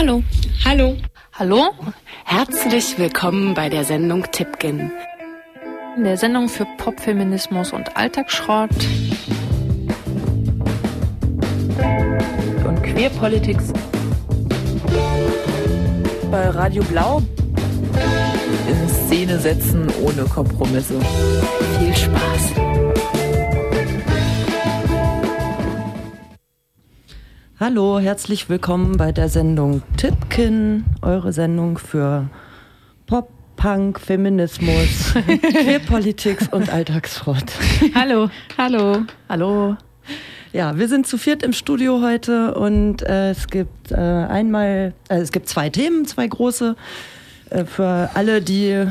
Hallo. Hallo. Hallo. Herzlich willkommen bei der Sendung Tipkin. In der Sendung für Popfeminismus und Alltagsschrott. Und Queerpolitics. Bei Radio Blau. In Szene setzen ohne Kompromisse. Viel Spaß. Hallo, herzlich willkommen bei der Sendung Tipkin, eure Sendung für Pop, Punk, Feminismus, Queerpolitik und Alltagsschrott. Hallo. Hallo. Hallo. Ja, wir sind zu viert im Studio heute und äh, es gibt äh, einmal, äh, es gibt zwei Themen, zwei große. Äh, für alle, die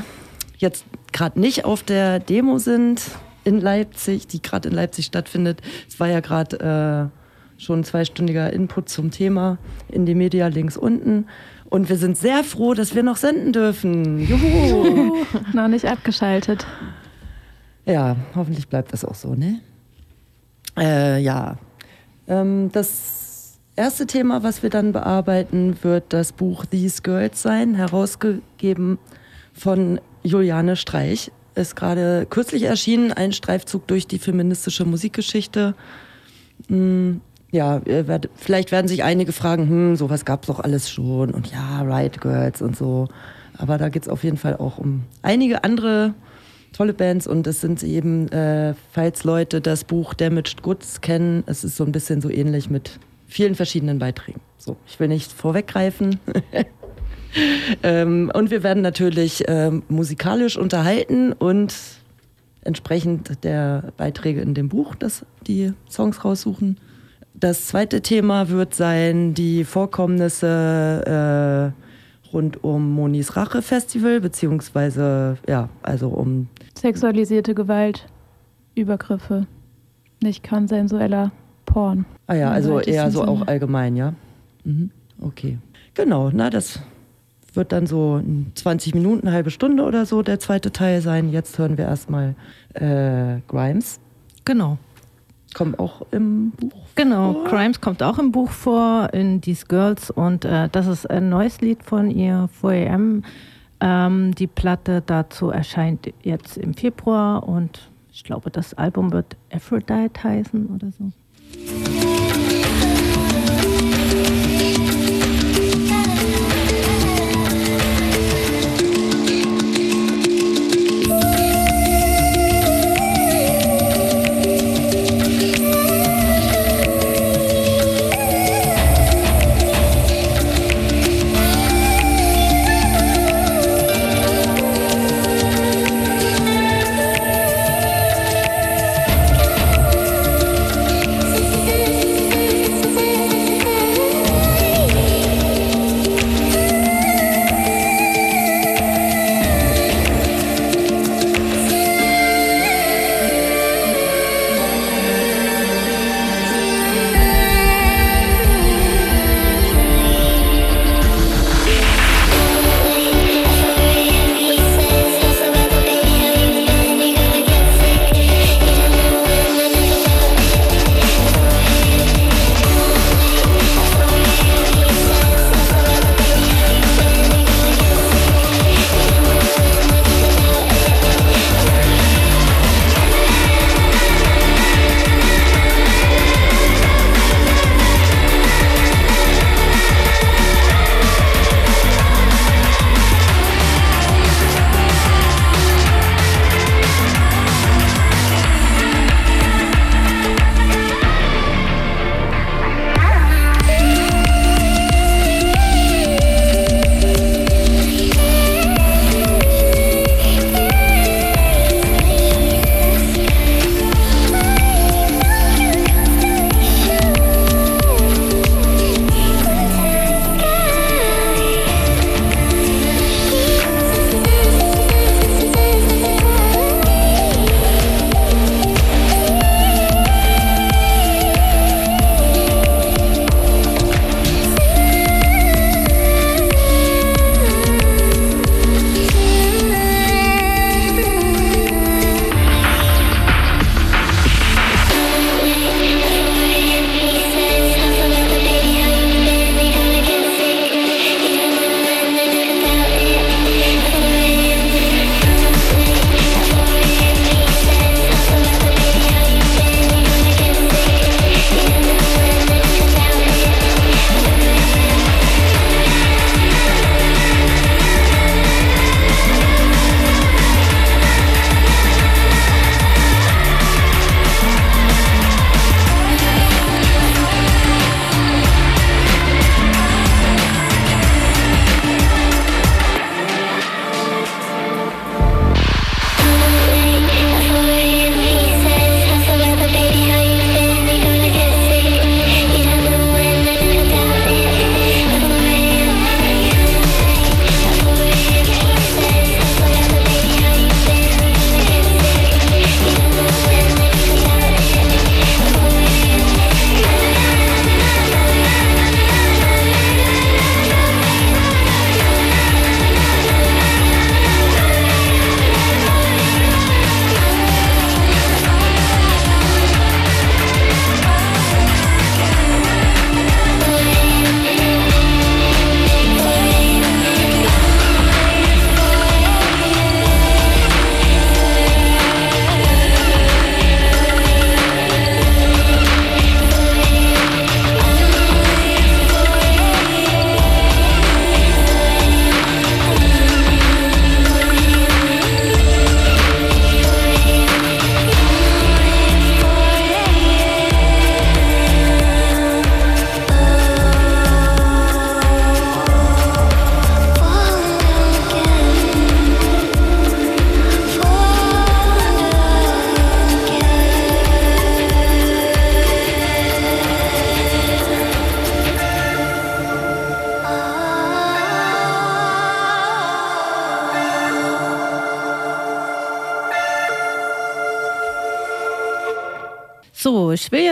jetzt gerade nicht auf der Demo sind in Leipzig, die gerade in Leipzig stattfindet. Es war ja gerade äh, schon zweistündiger Input zum Thema in die Media links unten. Und wir sind sehr froh, dass wir noch senden dürfen. Juhu! noch nicht abgeschaltet. Ja, hoffentlich bleibt das auch so, ne? Äh, ja. Ähm, das erste Thema, was wir dann bearbeiten, wird das Buch These Girls sein, herausgegeben von Juliane Streich. Ist gerade kürzlich erschienen, ein Streifzug durch die feministische Musikgeschichte. Hm, ja, vielleicht werden sich einige fragen, hm, sowas gab es doch alles schon und ja, Riot Girls und so. Aber da geht es auf jeden Fall auch um einige andere tolle Bands und es sind eben, äh, falls Leute das Buch Damaged Goods kennen, es ist so ein bisschen so ähnlich mit vielen verschiedenen Beiträgen. So, ich will nicht vorweggreifen. ähm, und wir werden natürlich ähm, musikalisch unterhalten und entsprechend der Beiträge in dem Buch, das die Songs raussuchen. Das zweite Thema wird sein die Vorkommnisse äh, rund um Monis Rache Festival, beziehungsweise ja, also um sexualisierte Gewalt, Übergriffe, nicht konsensueller Porn. Ah ja, also eher so auch allgemein, ja. Mhm. Okay. Genau, na, das wird dann so 20 Minuten, eine halbe Stunde oder so der zweite Teil sein. Jetzt hören wir erstmal äh, Grimes. Genau. Kommt auch im Buch Genau, vor? Crimes kommt auch im Buch vor, in These Girls. Und äh, das ist ein neues Lied von ihr, 4am. Ähm, die Platte dazu erscheint jetzt im Februar und ich glaube, das Album wird Aphrodite heißen oder so.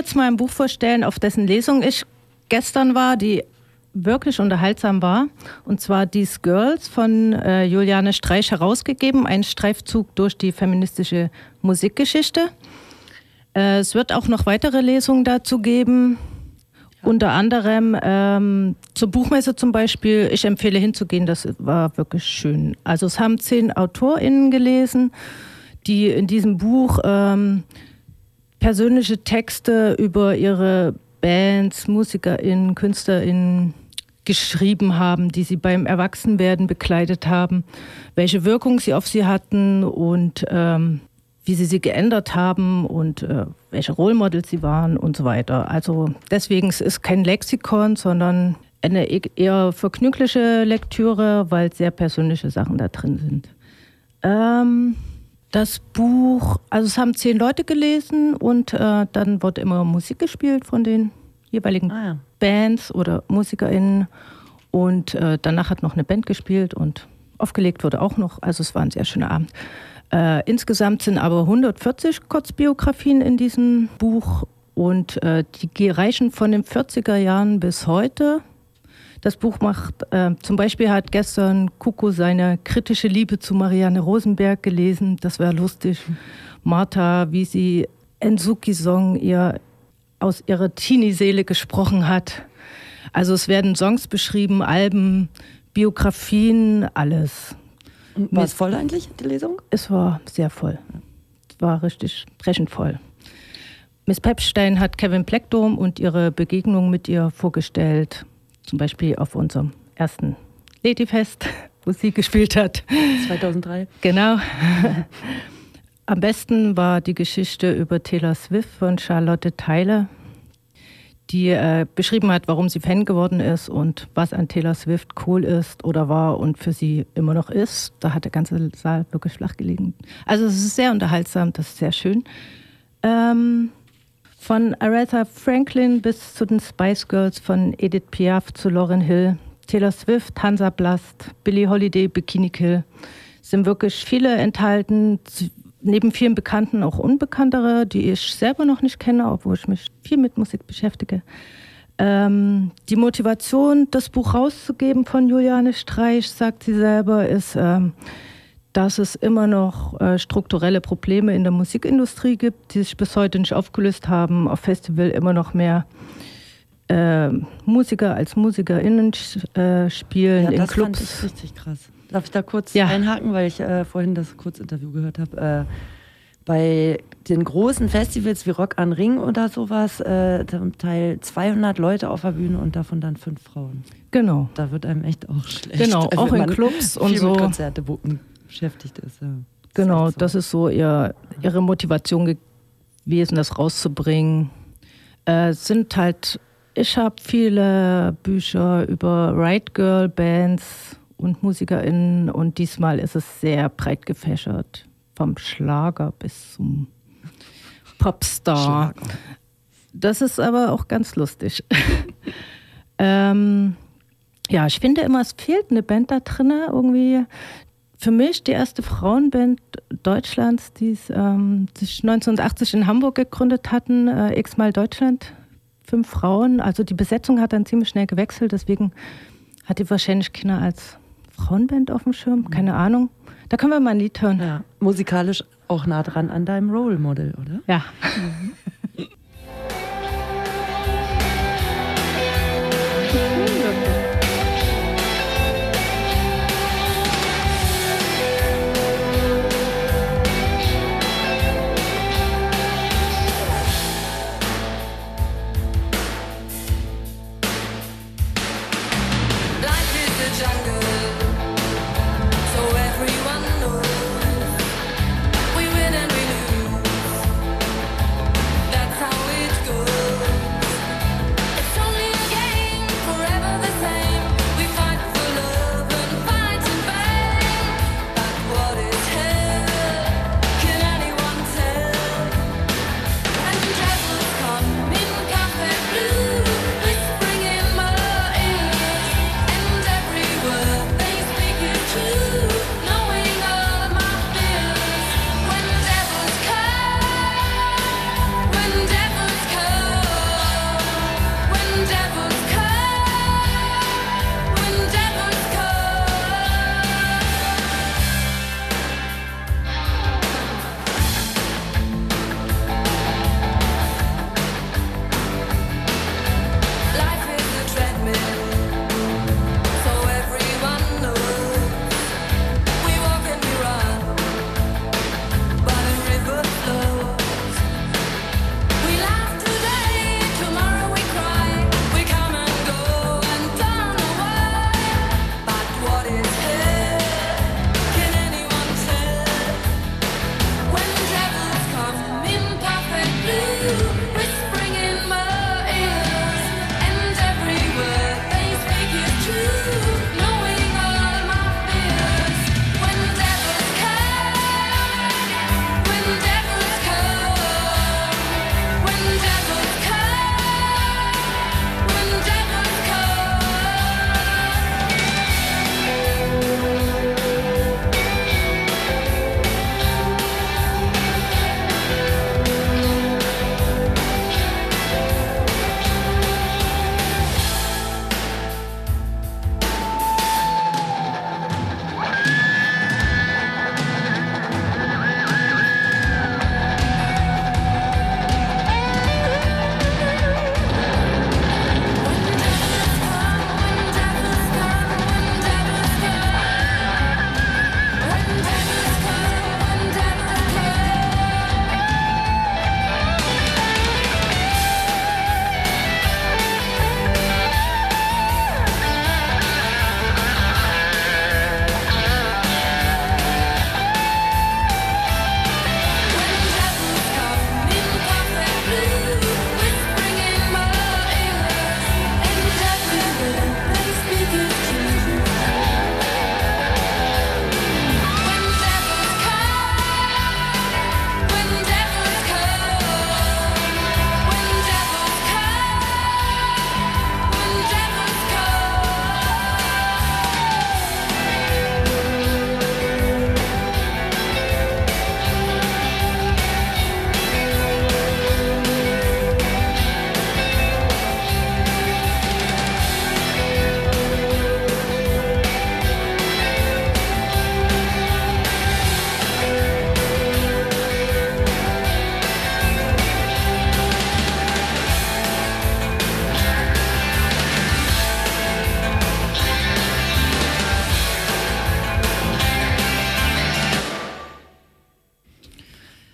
Jetzt mal ein Buch vorstellen, auf dessen Lesung ich gestern war, die wirklich unterhaltsam war. Und zwar These Girls von äh, Juliane Streich herausgegeben, ein Streifzug durch die feministische Musikgeschichte. Äh, es wird auch noch weitere Lesungen dazu geben. Unter anderem ähm, zur Buchmesse zum Beispiel. Ich empfehle hinzugehen, das war wirklich schön. Also es haben zehn AutorInnen gelesen, die in diesem Buch ähm, persönliche Texte über ihre Bands, MusikerInnen, KünstlerInnen geschrieben haben, die sie beim Erwachsenwerden bekleidet haben, welche Wirkung sie auf sie hatten und ähm, wie sie sie geändert haben und äh, welche Rollmodels sie waren und so weiter. Also deswegen es ist kein Lexikon, sondern eine e-, eher vergnügliche Lektüre, weil sehr persönliche Sachen da drin sind. Ähm, das Buch, also es haben zehn Leute gelesen und äh, dann wurde immer Musik gespielt von den jeweiligen ah, ja. Bands oder MusikerInnen. Und äh, danach hat noch eine Band gespielt und aufgelegt wurde auch noch. Also es war ein sehr schöner Abend. Äh, insgesamt sind aber 140 Kurzbiografien in diesem Buch und äh, die reichen von den 40er Jahren bis heute. Das Buch macht, äh, zum Beispiel hat gestern Kuko seine kritische Liebe zu Marianne Rosenberg gelesen. Das war lustig. Martha, wie sie Ensuki-Song ihr aus ihrer Teenie-Seele gesprochen hat. Also es werden Songs beschrieben, Alben, Biografien, alles. War es voll eigentlich, die Lesung? Es war sehr voll. Es war richtig brechend voll. Miss Pepstein hat Kevin Pleckdom und ihre Begegnung mit ihr vorgestellt. Zum Beispiel auf unserem ersten Ladyfest, wo sie gespielt hat. 2003. Genau. Am besten war die Geschichte über Taylor Swift von Charlotte Tyler, die äh, beschrieben hat, warum sie Fan geworden ist und was an Taylor Swift cool ist oder war und für sie immer noch ist. Da hat der ganze Saal wirklich flach gelegen. Also es ist sehr unterhaltsam, das ist sehr schön. Ähm, von Aretha Franklin bis zu den Spice Girls, von Edith Piaf zu Lauren Hill, Taylor Swift, Hansa Blast, Billie Holiday, Bikini Kill, sind wirklich viele enthalten neben vielen Bekannten auch Unbekanntere, die ich selber noch nicht kenne, obwohl ich mich viel mit Musik beschäftige. Ähm, die Motivation, das Buch rauszugeben von Juliane Streich, sagt sie selber, ist, ähm, dass es immer noch äh, strukturelle Probleme in der Musikindustrie gibt, die sich bis heute nicht aufgelöst haben. Auf Festival immer noch mehr äh, Musiker als MusikerInnen äh, spielen ja, in das Clubs. Fand ich richtig krass. Darf ich da kurz ja. einhaken, weil ich äh, vorhin das Kurzinterview gehört habe? Äh, bei den großen Festivals wie Rock an Ring oder sowas, äh, zum Teil 200 Leute auf der Bühne und davon dann fünf Frauen. Genau. Da wird einem echt auch schlecht. Genau, auch in Clubs und so. Konzerte buchen beschäftigt ist. Ja. Genau, so. das ist so ihr, ihre Motivation gewesen, das rauszubringen. Äh, sind halt, ich habe viele Bücher über Right Girl Bands und MusikerInnen und diesmal ist es sehr breit gefächert. Vom Schlager bis zum Popstar. Schlager. Das ist aber auch ganz lustig. ähm, ja, ich finde immer, es fehlt eine Band da drin, irgendwie. Für mich die erste Frauenband Deutschlands, die ähm, sich 1980 in Hamburg gegründet hatten, äh, X-mal Deutschland, fünf Frauen. Also die Besetzung hat dann ziemlich schnell gewechselt, deswegen hat die wahrscheinlich Kinder als Frauenband auf dem Schirm, keine mhm. Ahnung. Da können wir mal ein Lied hören. Ja, musikalisch auch nah dran an deinem Role Model, oder? Ja. Mhm.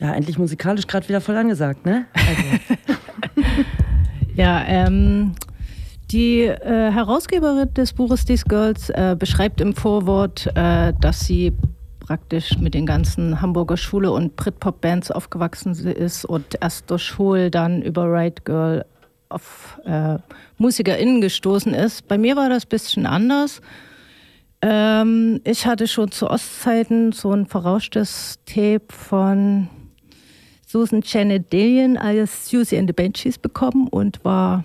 Eigentlich musikalisch gerade wieder voll angesagt, ne? Also. ja, ähm, die äh, Herausgeberin des Buches These Girls äh, beschreibt im Vorwort, äh, dass sie praktisch mit den ganzen Hamburger Schule und Britpop-Bands aufgewachsen ist und erst durch Schul, dann über Right Girl auf äh, MusikerInnen gestoßen ist. Bei mir war das ein bisschen anders. Ähm, ich hatte schon zu Ostzeiten so ein verrauschtes Tape von Susan Janet Dillion alias Susie and the Banshees bekommen und war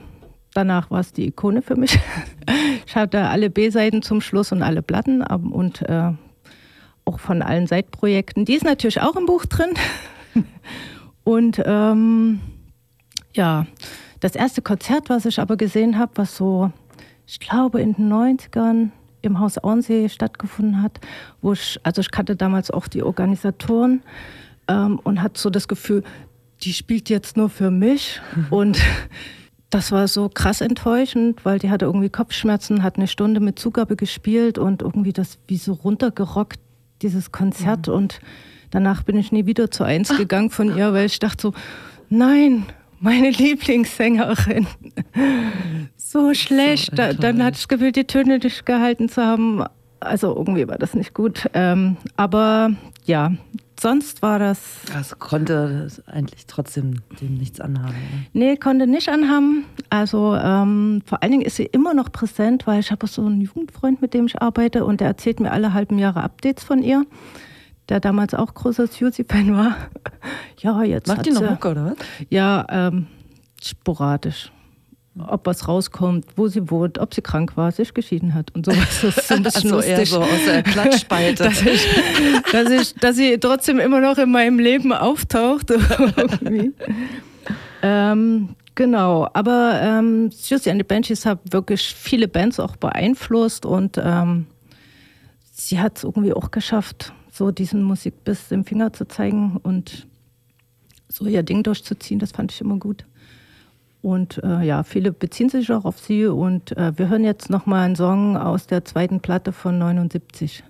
danach war es die Ikone für mich. ich hatte alle B-Seiten zum Schluss und alle Platten und äh, auch von allen Seitprojekten. Die ist natürlich auch im Buch drin. und ähm, ja, das erste Konzert, was ich aber gesehen habe, was so, ich glaube, in den 90ern im Haus Auensee stattgefunden hat, wo ich, also ich kannte damals auch die Organisatoren ähm, und hatte so das Gefühl, die spielt jetzt nur für mich und das war so krass enttäuschend, weil die hatte irgendwie Kopfschmerzen, hat eine Stunde mit Zugabe gespielt und irgendwie das wie so runtergerockt, dieses Konzert. Mhm. Und danach bin ich nie wieder zu eins gegangen von ihr, weil ich dachte so, nein, meine Lieblingssängerin. so schlecht. So da, dann hatte ich das Gefühl, die Töne nicht gehalten zu haben. Also irgendwie war das nicht gut. Ähm, aber ja, sonst war das. Also konnte eigentlich trotzdem dem nichts anhaben. Ne? Nee, konnte nicht anhaben. Also ähm, vor allen Dingen ist sie immer noch präsent, weil ich habe so einen Jugendfreund, mit dem ich arbeite und der erzählt mir alle halben Jahre Updates von ihr der damals auch großer Suzy-Fan war. ja, jetzt. Macht die noch Mucke, oder was? Ja, ähm, sporadisch. Ob was rauskommt, wo sie wohnt, ob sie krank war, sich geschieden hat und sowas. Das ist so ein bisschen so, lustig. Eher so aus der Klatschspalte. dass, ich, dass, ich, dass sie trotzdem immer noch in meinem Leben auftaucht. ähm, genau, aber ähm, Susie and the Banshees hat wirklich viele Bands auch beeinflusst und ähm, sie hat es irgendwie auch geschafft, so diesen Musik bis im Finger zu zeigen und so ihr Ding durchzuziehen, das fand ich immer gut. Und äh, ja, viele beziehen sich auch auf sie und äh, wir hören jetzt nochmal einen Song aus der zweiten Platte von 79.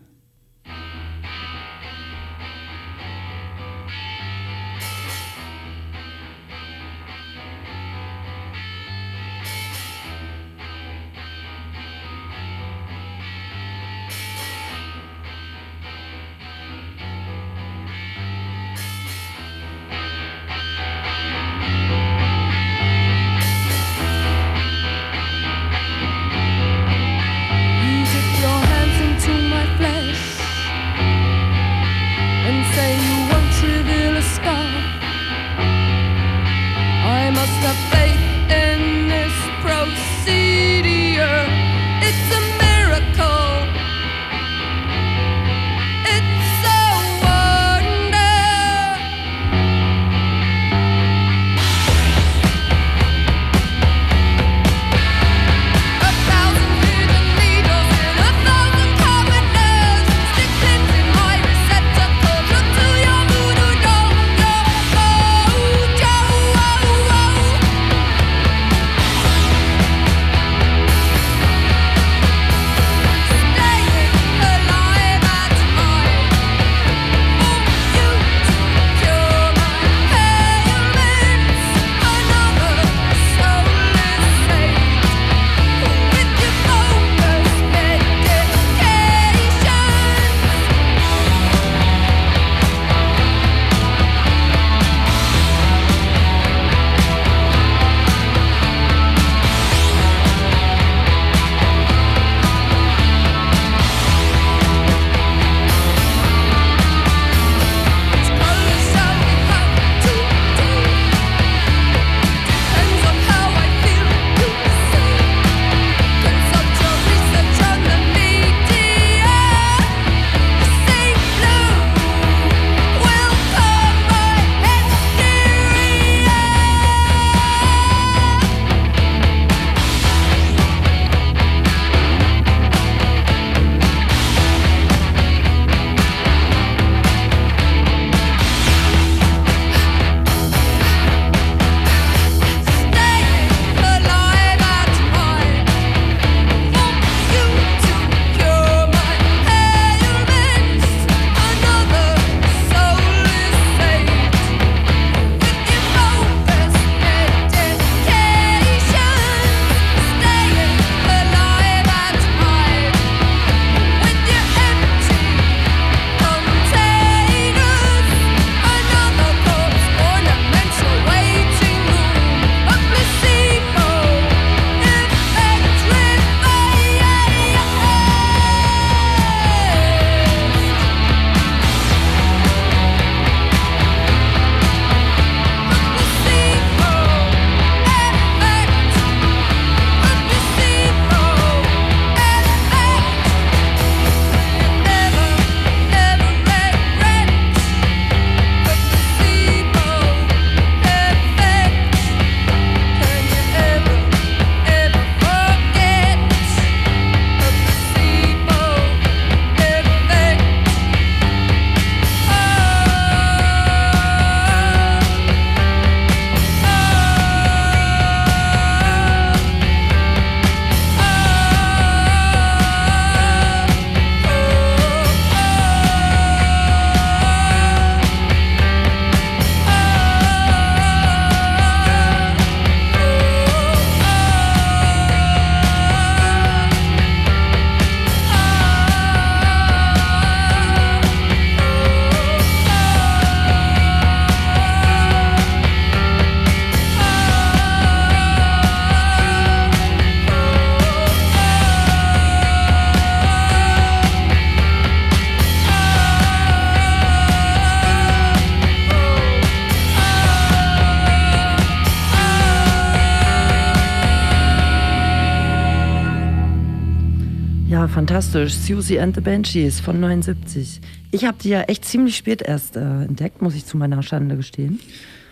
Susie and the Banshees von 79. Ich habe die ja echt ziemlich spät erst äh, entdeckt, muss ich zu meiner Schande gestehen.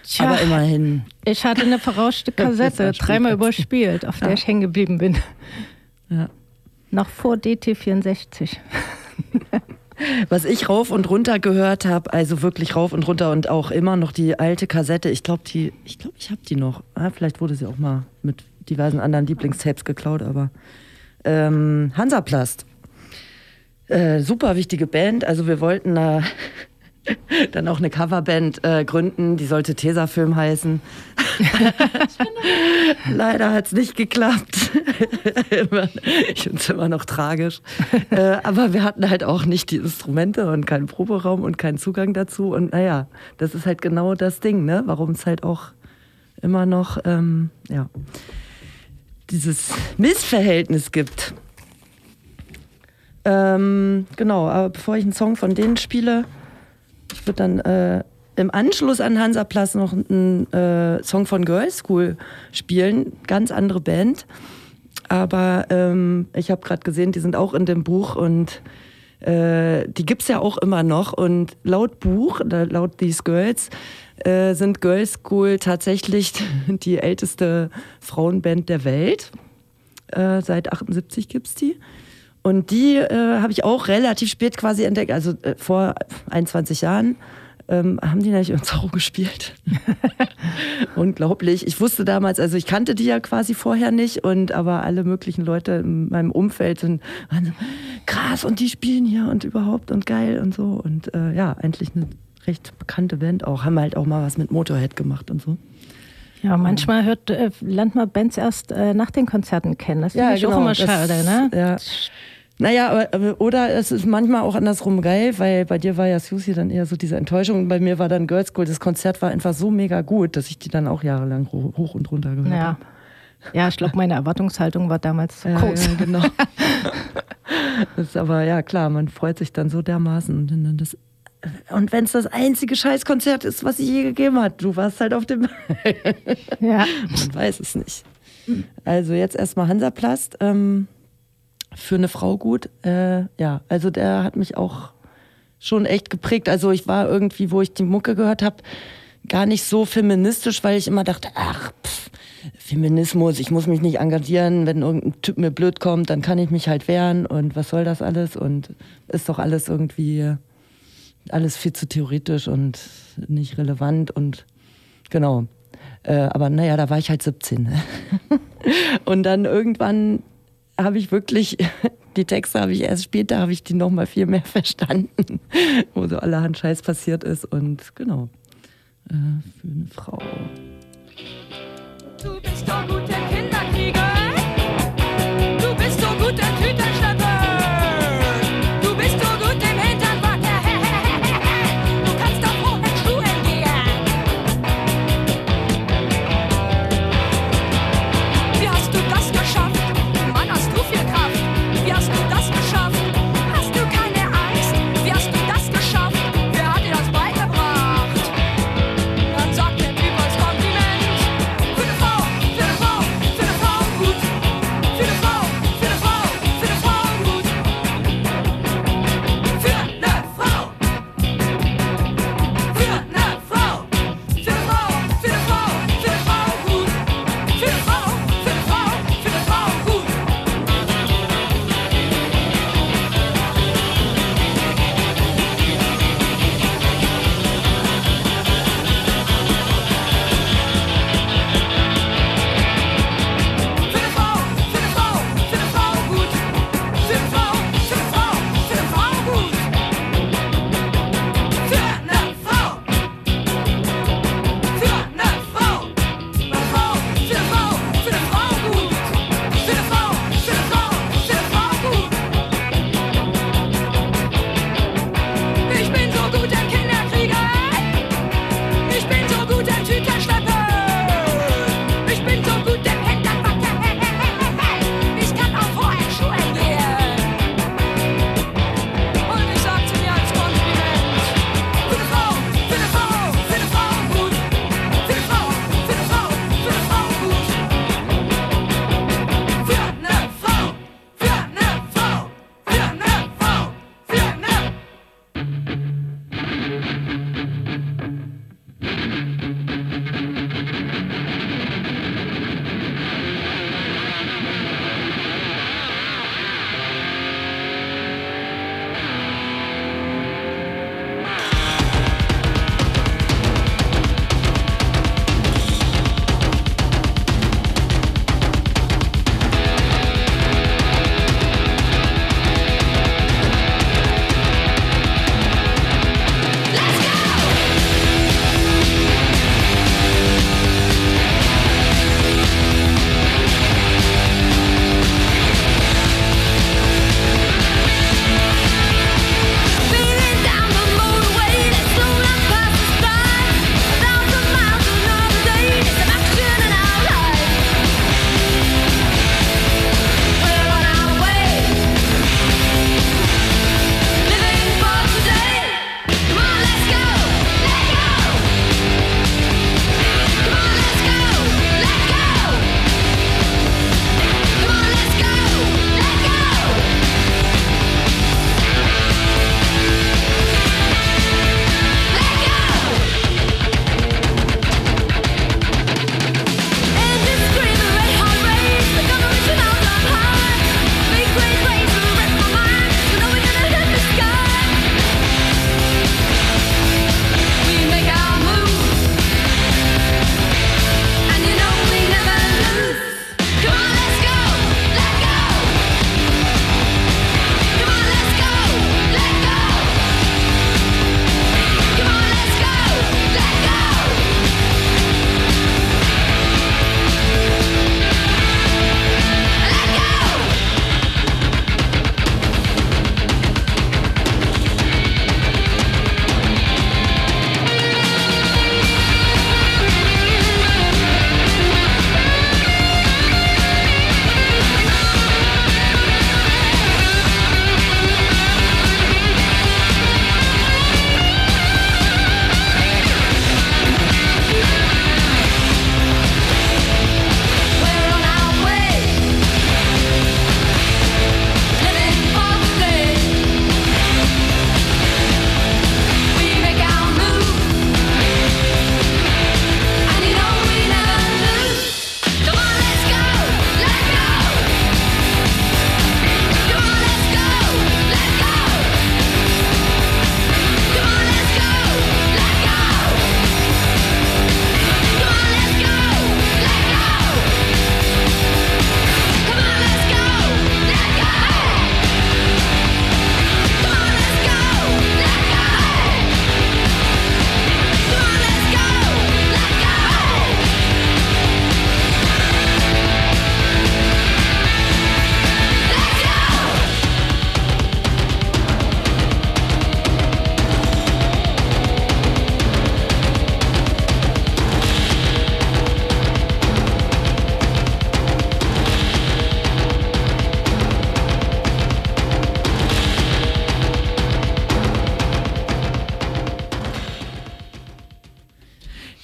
Tja, Aber immerhin. Ich hatte eine verrauschte Kassette, dreimal überspielt, auf der Ja. ich hängen geblieben bin. Ja. Noch vor DT64. Was ich rauf und runter gehört habe, also wirklich rauf und runter und auch immer noch die alte Kassette. Ich glaube, die, ich glaube, ich habe die noch. Ah, vielleicht wurde sie auch mal mit diversen anderen Lieblingstapes geklaut, aber ähm, Hansaplast. Äh, super wichtige Band. Also wir wollten da dann auch eine Coverband äh, gründen. Die sollte Tesafilm heißen. Leider hat es nicht geklappt. Ich finde es immer noch tragisch. äh, aber wir hatten halt auch nicht die Instrumente und keinen Proberaum und keinen Zugang dazu. Und naja, das ist halt genau das Ding, ne? warum es halt auch immer noch ähm, ja, dieses Missverhältnis gibt. Ähm, genau, aber bevor ich einen Song von denen spiele, ich würde dann äh, im Anschluss an Hansaplatz noch einen äh, Song von Girls School spielen. Ganz andere Band. Aber ähm, ich habe gerade gesehen, die sind auch in dem Buch und äh, die gibt's ja auch immer noch. Und laut Buch, laut These Girls, äh, sind Girls School tatsächlich die älteste Frauenband der Welt. Äh, seit 78 gibt's die. Und die äh, habe ich auch relativ spät quasi entdeckt, also äh, vor 21 Jahren. Ähm, haben die nicht in Zorro gespielt? Unglaublich. Ich wusste damals, also ich kannte die ja quasi vorher nicht, und aber alle möglichen Leute in meinem Umfeld sind waren so, krass und die spielen hier und überhaupt und geil und so. Und äh, ja, eigentlich eine recht bekannte Band auch. Haben halt auch mal was mit Motorhead gemacht und so. Ja, manchmal hört, äh, lernt man Bands erst äh, nach den Konzerten kennen. Das finde ich auch immer genau, schade, ne? Ja. Naja, oder es ist manchmal auch andersrum geil, weil bei dir war ja Susie dann eher so diese Enttäuschung und bei mir war dann Girls School. Das Konzert war einfach so mega gut, dass ich die dann auch jahrelang ho- hoch und runter gehört Ja. habe. Ja, ich glaube, meine Erwartungshaltung war damals zu groß. ja, genau. das ist aber ja klar, man freut sich dann so dermaßen. Und, dann das, und wenn es das einzige Scheißkonzert ist, was sie je gegeben hat, du warst halt auf dem. Ja. Man weiß es nicht. Also jetzt erstmal Hansaplast. Ähm, für eine Frau gut. Äh, ja, also der hat mich auch schon echt geprägt. Also ich war irgendwie, wo ich die Mucke gehört habe, gar nicht so feministisch, weil ich immer dachte, ach, pff, Feminismus, ich muss mich nicht engagieren, wenn irgendein Typ mir blöd kommt, dann kann ich mich halt wehren und was soll das alles und ist doch alles irgendwie alles viel zu theoretisch und nicht relevant und genau. Äh, aber naja, da war ich halt 17. ne? und dann irgendwann habe ich wirklich, die Texte habe ich erst später, habe ich die noch mal viel mehr verstanden, wo so allerhand Scheiß passiert ist und genau, äh, für eine Frau. Du bist so gut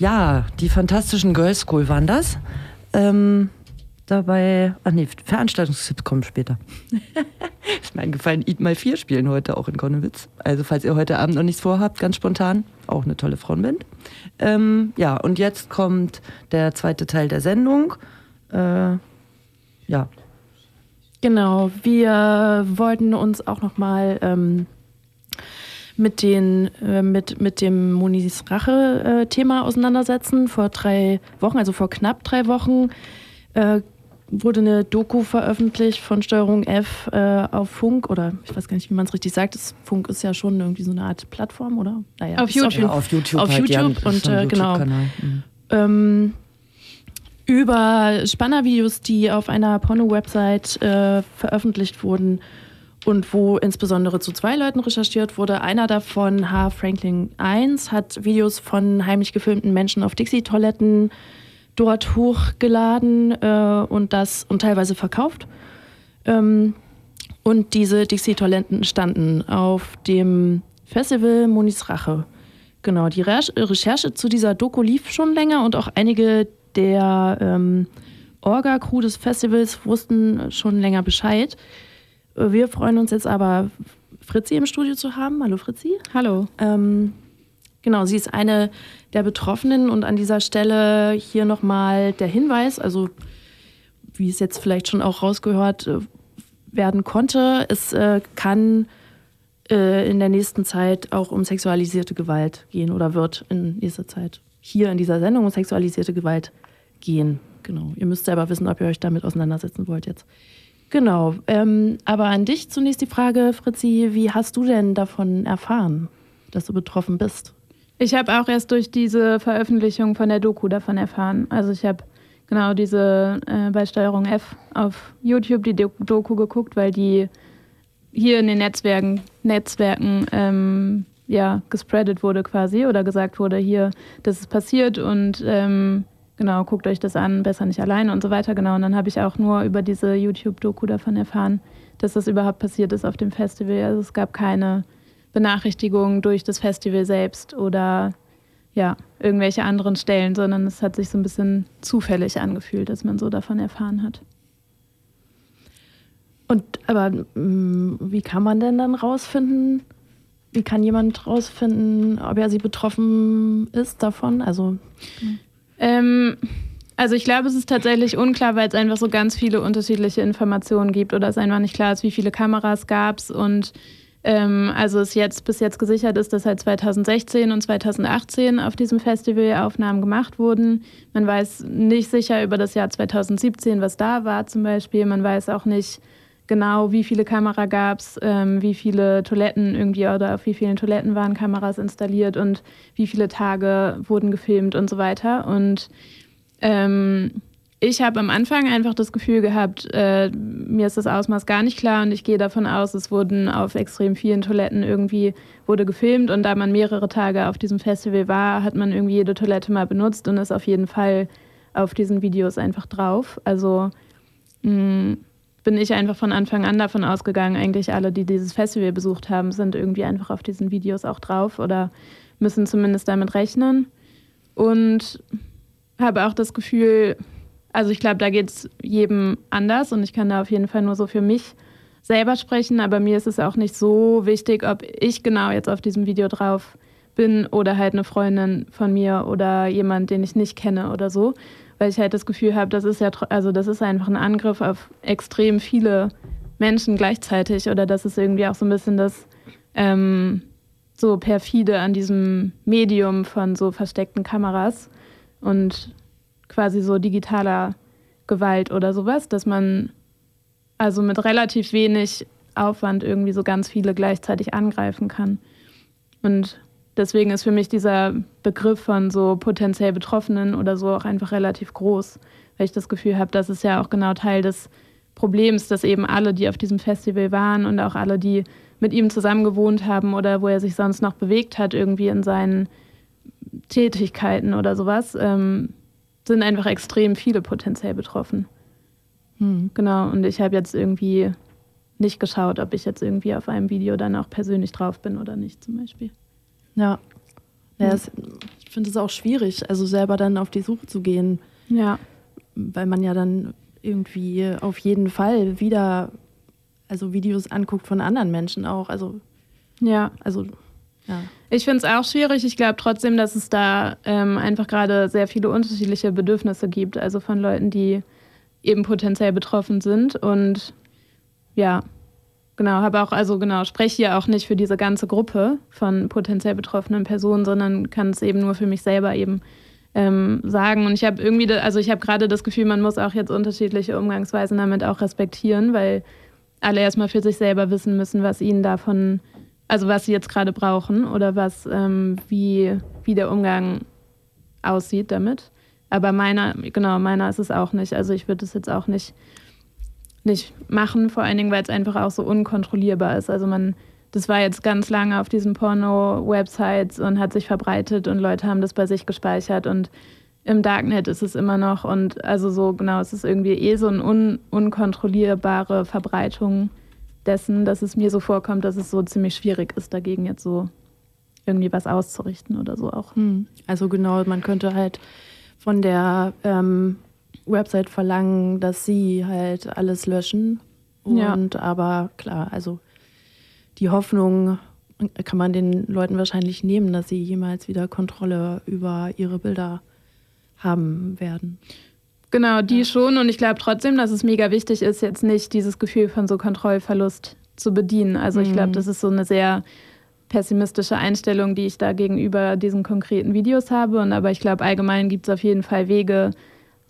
Ja, die fantastischen Girls School waren das. Ähm, dabei, ach nee, Veranstaltungstipps kommen später. ist mir eingefallen, Eat mal 4 spielen heute auch in Konnewitz. Also falls ihr heute Abend noch nichts vorhabt, ganz spontan, auch eine tolle Frauenband. Ähm, ja, und jetzt kommt der zweite Teil der Sendung. Äh, ja, Genau, wir wollten uns auch nochmal ähm, mit, den, äh, mit, mit dem Monis Rache-Thema auseinandersetzen. Vor drei Wochen, also vor knapp drei Wochen, äh, wurde eine Doku veröffentlicht von Steuerung F äh, auf Funk oder ich weiß gar nicht, wie man es richtig sagt. Das Funk ist ja schon irgendwie so eine Art Plattform, oder? Naja, Auf YouTube. ja auf YouTube. Auf halt, YouTube und, ein äh, genau. Mhm. ähm, über Spannervideos, die auf einer Porno-Website äh, veröffentlicht wurden und wo insbesondere zu zwei Leuten recherchiert wurde. Einer davon, H. Franklin 1, hat Videos von heimlich gefilmten Menschen auf Dixie-Toiletten dort hochgeladen äh, und das und teilweise verkauft. Ähm, und diese Dixie-Toiletten standen auf dem Festival Monis Rache. Genau, die Re Recherche zu dieser Doku lief schon länger und auch einige der ähm, Orga-Crew des Festivals wussten schon länger Bescheid. Wir freuen uns jetzt aber, Fritzi im Studio zu haben. Hallo Fritzi. Hallo. Ähm, genau, sie ist eine der Betroffenen und an dieser Stelle hier nochmal der Hinweis, also wie es jetzt vielleicht schon auch rausgehört äh, werden konnte, es äh, kann äh, in der nächsten Zeit auch um sexualisierte Gewalt gehen oder wird in nächster Zeit hier in dieser Sendung um sexualisierte Gewalt gehen. Genau. Ihr müsst selber wissen, ob ihr euch damit auseinandersetzen wollt jetzt. Genau. Ähm, aber an dich zunächst die Frage, Fritzi, wie hast du denn davon erfahren, dass du betroffen bist? Ich habe auch erst durch diese Veröffentlichung von der Doku davon erfahren. Also ich habe genau diese äh, bei Steuerung F auf YouTube die Do- Doku geguckt, weil die hier in den Netzwerken, Netzwerken ähm, ja, gespreadet wurde quasi oder gesagt wurde, hier, das ist passiert und ähm, genau, guckt euch das an, besser nicht alleine und so weiter. Genau, und dann habe ich auch nur über diese YouTube-Doku davon erfahren, dass das überhaupt passiert ist auf dem Festival. Also es gab keine Benachrichtigung durch das Festival selbst oder ja, irgendwelche anderen Stellen, sondern es hat sich so ein bisschen zufällig angefühlt, dass man so davon erfahren hat. Und aber wie kann man denn dann rausfinden? Wie kann jemand rausfinden, ob er sie betroffen ist davon? Also Ähm, also ich glaube, es ist tatsächlich unklar, weil es einfach so ganz viele unterschiedliche Informationen gibt oder es einfach nicht klar ist, wie viele Kameras gab es und ähm, also es jetzt bis jetzt gesichert ist, dass seit 2016 und 2018 auf diesem Festival Aufnahmen gemacht wurden. Man weiß nicht sicher über das Jahr 2017, was da war zum Beispiel. Man weiß auch nicht genau, wie viele Kamera gab es, ähm, wie viele Toiletten irgendwie oder auf wie vielen Toiletten waren Kameras installiert und wie viele Tage wurden gefilmt und so weiter. Und ähm, ich habe am Anfang einfach das Gefühl gehabt, äh, mir ist das Ausmaß gar nicht klar und ich gehe davon aus, es wurden auf extrem vielen Toiletten irgendwie wurde gefilmt und da man mehrere Tage auf diesem Festival war, hat man irgendwie jede Toilette mal benutzt und ist auf jeden Fall auf diesen Videos einfach drauf. Also mh, bin ich einfach von Anfang an davon ausgegangen, eigentlich alle, die dieses Festival besucht haben, sind irgendwie einfach auf diesen Videos auch drauf oder müssen zumindest damit rechnen. Und habe auch das Gefühl, also ich glaube, da geht es jedem anders und ich kann da auf jeden Fall nur so für mich selber sprechen, aber mir ist es auch nicht so wichtig, ob ich genau jetzt auf diesem Video drauf bin oder halt eine Freundin von mir oder jemand, den ich nicht kenne oder so, weil ich halt das Gefühl habe, das ist ja, also das ist einfach ein Angriff auf extrem viele Menschen gleichzeitig oder das ist irgendwie auch so ein bisschen das ähm, so perfide an diesem Medium von so versteckten Kameras und quasi so digitaler Gewalt oder sowas, dass man also mit relativ wenig Aufwand irgendwie so ganz viele gleichzeitig angreifen kann. Und deswegen ist für mich dieser Begriff von so potenziell Betroffenen oder so auch einfach relativ groß, weil ich das Gefühl habe, das ist ja auch genau Teil des Problems, dass eben alle, die auf diesem Festival waren und auch alle, die mit ihm zusammen gewohnt haben oder wo er sich sonst noch bewegt hat, irgendwie in seinen Tätigkeiten oder sowas, ähm, sind einfach extrem viele potenziell betroffen. hm. Genau, und ich habe jetzt irgendwie nicht geschaut, ob ich jetzt irgendwie auf einem Video dann auch persönlich drauf bin oder nicht zum Beispiel. Ja. ja es, ich ich finde es auch schwierig, also selber dann auf die Suche zu gehen, Ja. weil man ja dann irgendwie auf jeden Fall wieder, also Videos anguckt von anderen Menschen auch. Also, Ja. also, ja. Ich finde es auch schwierig. Ich glaube trotzdem, dass es da ähm, einfach gerade sehr viele unterschiedliche Bedürfnisse gibt. Also von Leuten, die eben potenziell betroffen sind. Und ja, genau, habe auch, also genau, spreche hier auch nicht für diese ganze Gruppe von potenziell betroffenen Personen, sondern kann es eben nur für mich selber eben ähm, sagen. Und ich habe irgendwie, also ich habe gerade das Gefühl, man muss auch jetzt unterschiedliche Umgangsweisen damit auch respektieren, weil alle erstmal für sich selber wissen müssen, was ihnen davon, also was sie jetzt gerade brauchen oder was, ähm, wie, wie der Umgang aussieht damit. Aber meiner, genau, meiner ist es auch nicht. Also ich würde es jetzt auch nicht, nicht machen, vor allen Dingen, weil es einfach auch so unkontrollierbar ist. Also man, das war jetzt ganz lange auf diesen Porno-Websites und hat sich verbreitet und Leute haben das bei sich gespeichert und im Darknet ist es immer noch und also so genau, es ist irgendwie eh so eine un unkontrollierbare Verbreitung dessen, dass es mir so vorkommt, dass es so ziemlich schwierig ist, dagegen jetzt so irgendwie was auszurichten oder so auch. Hm. Also genau, man könnte halt von der ähm, Website verlangen, dass sie halt alles löschen. Ja. Und aber klar, also die Hoffnung kann man den Leuten wahrscheinlich nehmen, dass sie jemals wieder Kontrolle über ihre Bilder haben werden. Genau, die schon. Und ich glaube trotzdem, dass es mega wichtig ist, jetzt nicht dieses Gefühl von so Kontrollverlust zu bedienen. Also ich glaube, Mhm. das ist so eine sehr pessimistische Einstellung, die ich da gegenüber diesen konkreten Videos habe. Und aber ich glaube, allgemein gibt es auf jeden Fall Wege,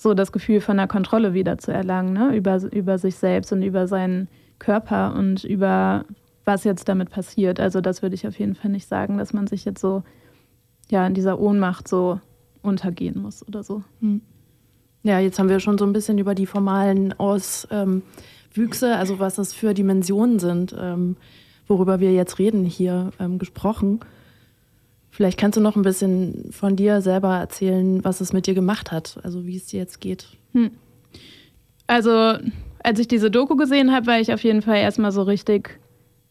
so das Gefühl von einer Kontrolle wieder zu erlangen, ne? über, über sich selbst und über seinen Körper und über was jetzt damit passiert. Also das würde ich auf jeden Fall nicht sagen, dass man sich jetzt so ja in dieser Ohnmacht so untergehen muss oder so. Ja, jetzt haben wir schon so ein bisschen über die formalen Auswüchse, also was das für Dimensionen sind, ähm, worüber wir jetzt reden, hier ähm, gesprochen. Vielleicht kannst du noch ein bisschen von dir selber erzählen, was es mit dir gemacht hat, also wie es dir jetzt geht. Also, als ich diese Doku gesehen habe, war ich auf jeden Fall erstmal so richtig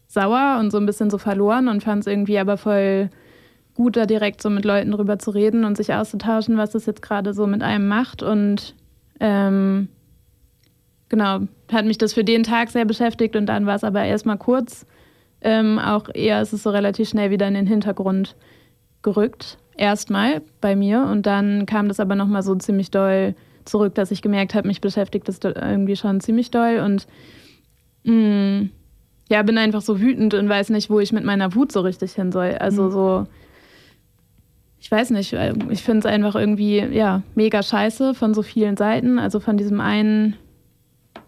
sauer und so ein bisschen so verloren und fand es irgendwie aber voll gut, da direkt so mit Leuten drüber zu reden und sich auszutauschen, was das jetzt gerade so mit einem macht. Und ähm, genau, hat mich das für den Tag sehr beschäftigt und dann war es aber erstmal kurz. Ähm, auch eher ist es so relativ schnell wieder in den Hintergrund gerückt. Erstmal bei mir und dann kam das aber nochmal so ziemlich doll zurück, dass ich gemerkt habe, mich beschäftigt das irgendwie schon ziemlich doll und mh, ja, bin einfach so wütend und weiß nicht, wo ich mit meiner Wut so richtig hin soll. Also Mhm. so, ich weiß nicht, ich finde es einfach irgendwie, ja, mega scheiße von so vielen Seiten. Also von diesem einen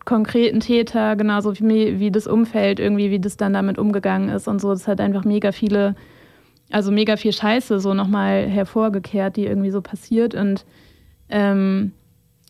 konkreten Täter, genauso wie, wie das Umfeld irgendwie, wie das dann damit umgegangen ist und so. Das hat einfach mega viele, also mega viel Scheiße so nochmal hervorgekehrt, die irgendwie so passiert. Und ähm,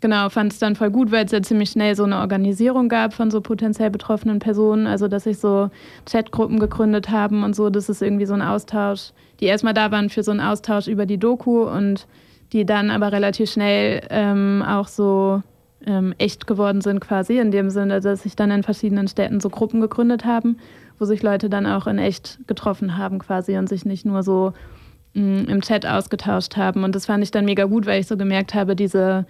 genau, fand es dann voll gut, weil es ja ziemlich schnell so eine Organisierung gab von so potenziell betroffenen Personen, also dass sich so Chatgruppen gegründet haben und so, das ist irgendwie so ein Austausch, die erstmal da waren für so einen Austausch über die Doku und die dann aber relativ schnell ähm, auch so ähm, echt geworden sind quasi, in dem Sinne, dass sich dann in verschiedenen Städten so Gruppen gegründet haben, wo sich Leute dann auch in echt getroffen haben quasi und sich nicht nur so mh, im Chat ausgetauscht haben. Und das fand ich dann mega gut, weil ich so gemerkt habe, diese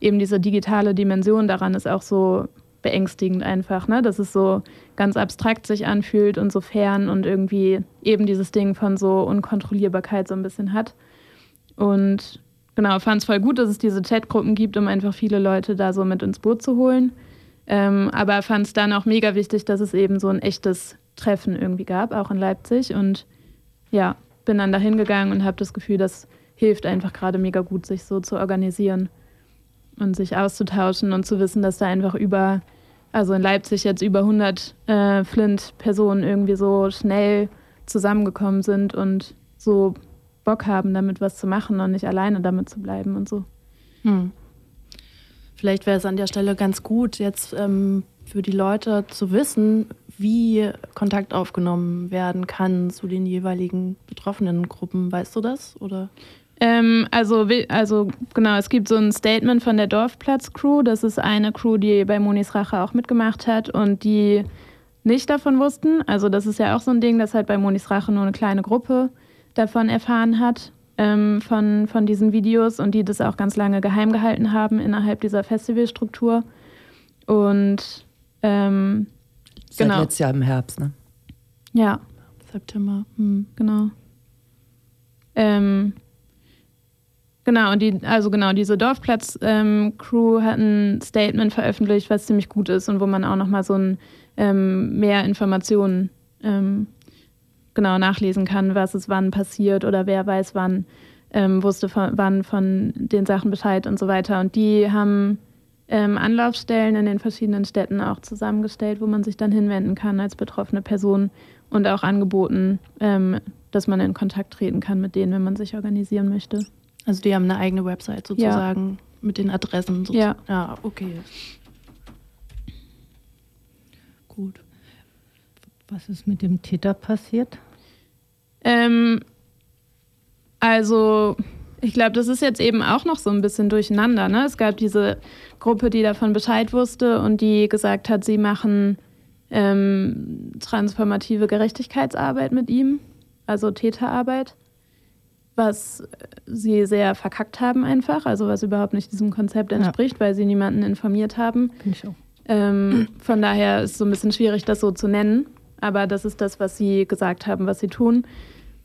eben diese digitale Dimension daran ist auch so beängstigend einfach, ne? dass es so ganz abstrakt sich anfühlt und so fern und irgendwie eben dieses Ding von so Unkontrollierbarkeit so ein bisschen hat. Und genau, fand es voll gut, dass es diese Chatgruppen gibt, um einfach viele Leute da so mit ins Boot zu holen. Ähm, aber fand es dann auch mega wichtig, dass es eben so ein echtes Treffen irgendwie gab, auch in Leipzig. Und ja, bin dann da hingegangen und habe das Gefühl, das hilft einfach gerade mega gut, sich so zu organisieren und sich auszutauschen und zu wissen, dass da einfach über, also in Leipzig jetzt über 100 äh, Flint-Personen irgendwie so schnell zusammengekommen sind und so Bock haben, damit was zu machen und nicht alleine damit zu bleiben und so. Hm. Vielleicht wäre es an der Stelle ganz gut, jetzt ähm, für die Leute zu wissen, wie Kontakt aufgenommen werden kann zu den jeweiligen betroffenen Gruppen. Weißt du das? Oder? Ähm, also, also genau, es gibt so ein Statement von der Dorfplatz-Crew. Das ist eine Crew, die bei Monis Rache auch mitgemacht hat und die nicht davon wussten. Also das ist ja auch so ein Ding, dass halt bei Monis Rache nur eine kleine Gruppe davon erfahren hat. ähm, von, von diesen Videos und die das auch ganz lange geheim gehalten haben innerhalb dieser Festivalstruktur. Und ähm, Seit Genau. letztes Jahr im Herbst, ne? ja, September. Hm. genau. Ähm, genau, und die, also genau, diese Dorfplatz-Crew hat ein Statement veröffentlicht, was ziemlich gut ist und wo man auch nochmal so ein ähm, mehr Informationen ähm, genau nachlesen kann, was ist wann passiert oder wer weiß wann, ähm, wusste von, wann von den Sachen Bescheid und so weiter. Und die haben ähm, Anlaufstellen in den verschiedenen Städten auch zusammengestellt, wo man sich dann hinwenden kann als betroffene Person und auch angeboten, ähm, dass man in Kontakt treten kann mit denen, wenn man sich organisieren möchte. Also die haben eine eigene Website sozusagen mit den Adressen. sozu- Ja. Ja, okay. Gut. Was ist mit dem Täter passiert? Ähm, also, ich glaube, das ist jetzt eben auch noch so ein bisschen durcheinander. Ne? Es gab diese Gruppe, die davon Bescheid wusste und die gesagt hat, sie machen ähm, transformative Gerechtigkeitsarbeit mit ihm, also Täterarbeit, was sie sehr verkackt haben einfach, also was überhaupt nicht diesem Konzept entspricht, weil sie niemanden informiert haben. Ich auch. Ähm, von daher ist es so ein bisschen schwierig, das so zu nennen. Aber das ist das, was sie gesagt haben, was sie tun.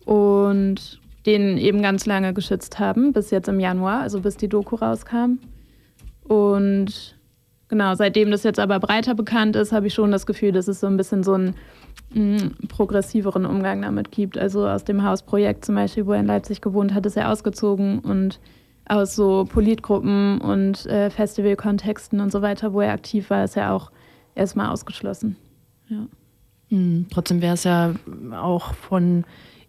Und den eben ganz lange geschützt haben, bis jetzt im Januar, also bis die Doku rauskam. Und genau, seitdem das jetzt aber breiter bekannt ist, habe ich schon das Gefühl, dass es so ein bisschen so einen mh, progressiveren Umgang damit gibt. Also aus dem Hausprojekt zum Beispiel, wo er in Leipzig gewohnt hat, ist er ausgezogen und aus so Politgruppen und äh, Festivalkontexten und so weiter, wo er aktiv war, ist er auch erstmal ausgeschlossen. Ja. Hm, trotzdem wäre es ja auch von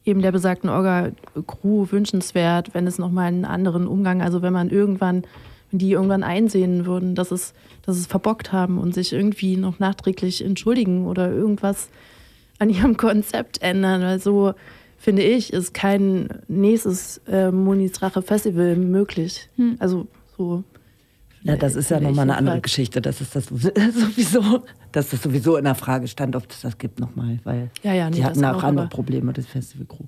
eben der besagten Orga-Crew wünschenswert, wenn es nochmal einen anderen Umgang, also wenn man irgendwann, wenn die irgendwann einsehen würden, dass es, dass es verbockt haben und sich irgendwie noch nachträglich entschuldigen oder irgendwas an ihrem Konzept ändern. Weil so, finde ich, ist kein nächstes äh, Monis Rache Festival möglich. Hm. Also so. Ja, das ist ja nochmal eine andere. Geschichte. Das ist das sowieso, dass das sowieso in der Frage stand, ob es das gibt nochmal, weil Ja, ja, nee, die hatten auch, auch, andere Probleme, das Festival Crew.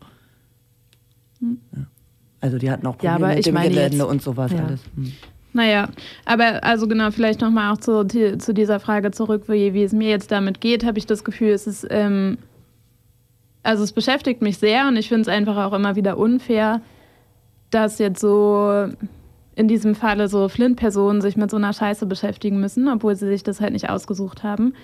Ja. Also die hatten auch Ja, Probleme aber mit ich dem meine Gelände jetzt- und sowas ja. alles. Hm. Naja, aber also genau, vielleicht nochmal auch zu, zu dieser Frage zurück, wie, wie es mir jetzt damit geht, habe ich das Gefühl, es ist, ähm, also es beschäftigt mich sehr und ich finde es einfach auch immer wieder unfair, dass jetzt so in diesem Falle so Flint-Personen sich mit so einer Scheiße beschäftigen müssen, obwohl sie sich das halt nicht ausgesucht haben.